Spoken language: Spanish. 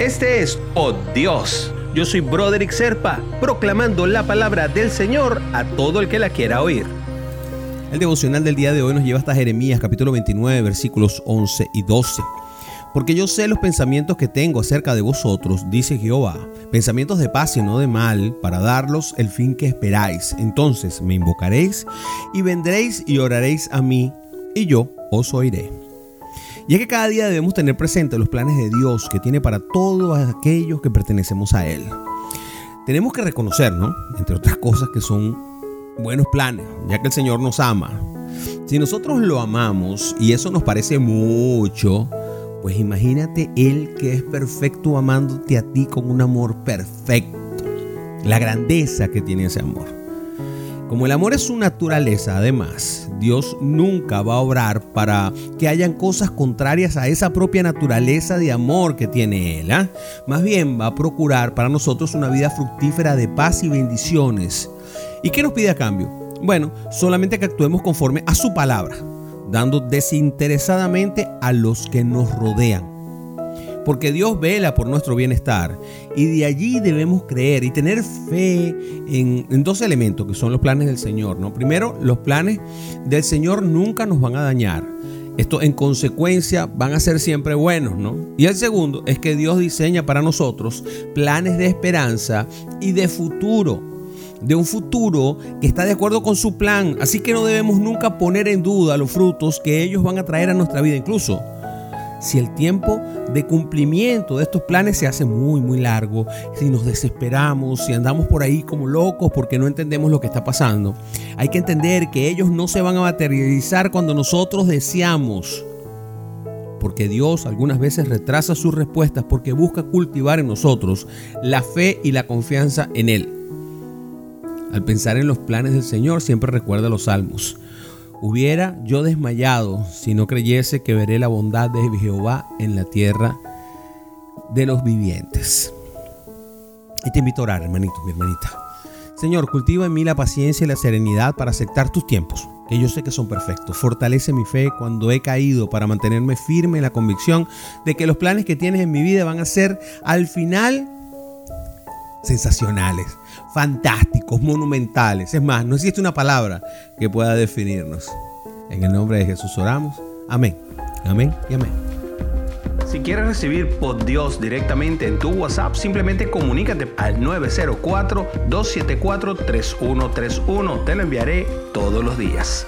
Este es Oh Dios. Yo soy Broderick Serpa, proclamando la palabra del Señor a todo el que la quiera oír. El devocional del día de hoy nos lleva hasta Jeremías capítulo 29 versículos 11 y 12. Porque yo sé los pensamientos que tengo acerca de vosotros, dice Jehová, pensamientos de paz y no de mal, para darlos el fin que esperáis. Entonces me invocaréis y vendréis y oraréis a mí, y yo os oiré. Y es que cada día debemos tener presente los planes de Dios que tiene para todos aquellos que pertenecemos a Él. Tenemos que reconocer, ¿no? Entre otras cosas, que son buenos planes, ya que el Señor nos ama. Si nosotros lo amamos y eso nos parece mucho, pues imagínate Él que es perfecto amándote a ti con un amor perfecto. La grandeza que tiene ese amor. Como el amor es su naturaleza, además, Dios nunca va a obrar para que hayan cosas contrarias a esa propia naturaleza de amor que tiene Él. ¿ah? Más bien va a procurar para nosotros una vida fructífera de paz y bendiciones. ¿Y qué nos pide a cambio? Bueno, solamente que actuemos conforme a su palabra, dando desinteresadamente a los que nos rodean porque Dios vela por nuestro bienestar y de allí debemos creer y tener fe en, dos elementos que son los planes del Señor. ¿no? Primero, los planes del Señor nunca nos van a dañar. Esto en consecuencia van a ser siempre buenos, ¿no? Y el segundo es que Dios diseña para nosotros planes de esperanza y de futuro de un futuro que está de acuerdo con su plan. Así que no debemos nunca poner en duda los frutos que ellos van a traer a nuestra vida. Incluso si el tiempo de cumplimiento de estos planes se hace muy, muy largo, si nos desesperamos, si andamos por ahí como locos porque no entendemos lo que está pasando, hay que entender que ellos no se van a materializar cuando nosotros deseamos. Porque Dios algunas veces retrasa sus respuestas porque busca cultivar en nosotros la fe y la confianza en Él. Al pensar en los planes del Señor, siempre recuerda los salmos. Hubiera yo desmayado si no creyese que veré la bondad de Jehová en la tierra de los vivientes. Y te invito a orar, hermanito, mi hermanita. Señor, cultiva en mí la paciencia y la serenidad para aceptar tus tiempos, que yo sé que son perfectos. Fortalece mi fe cuando he caído para mantenerme firme en la convicción de que los planes que tienes en mi vida van a ser al final sensacionales, fantásticos, monumentales. Es más, no existe una palabra que pueda definirnos. En el nombre de Jesús oramos. Amén. Amén y amén. Si quieres recibir por Dios directamente en tu WhatsApp, simplemente comunícate al 904-274-3131. Te lo enviaré todos los días.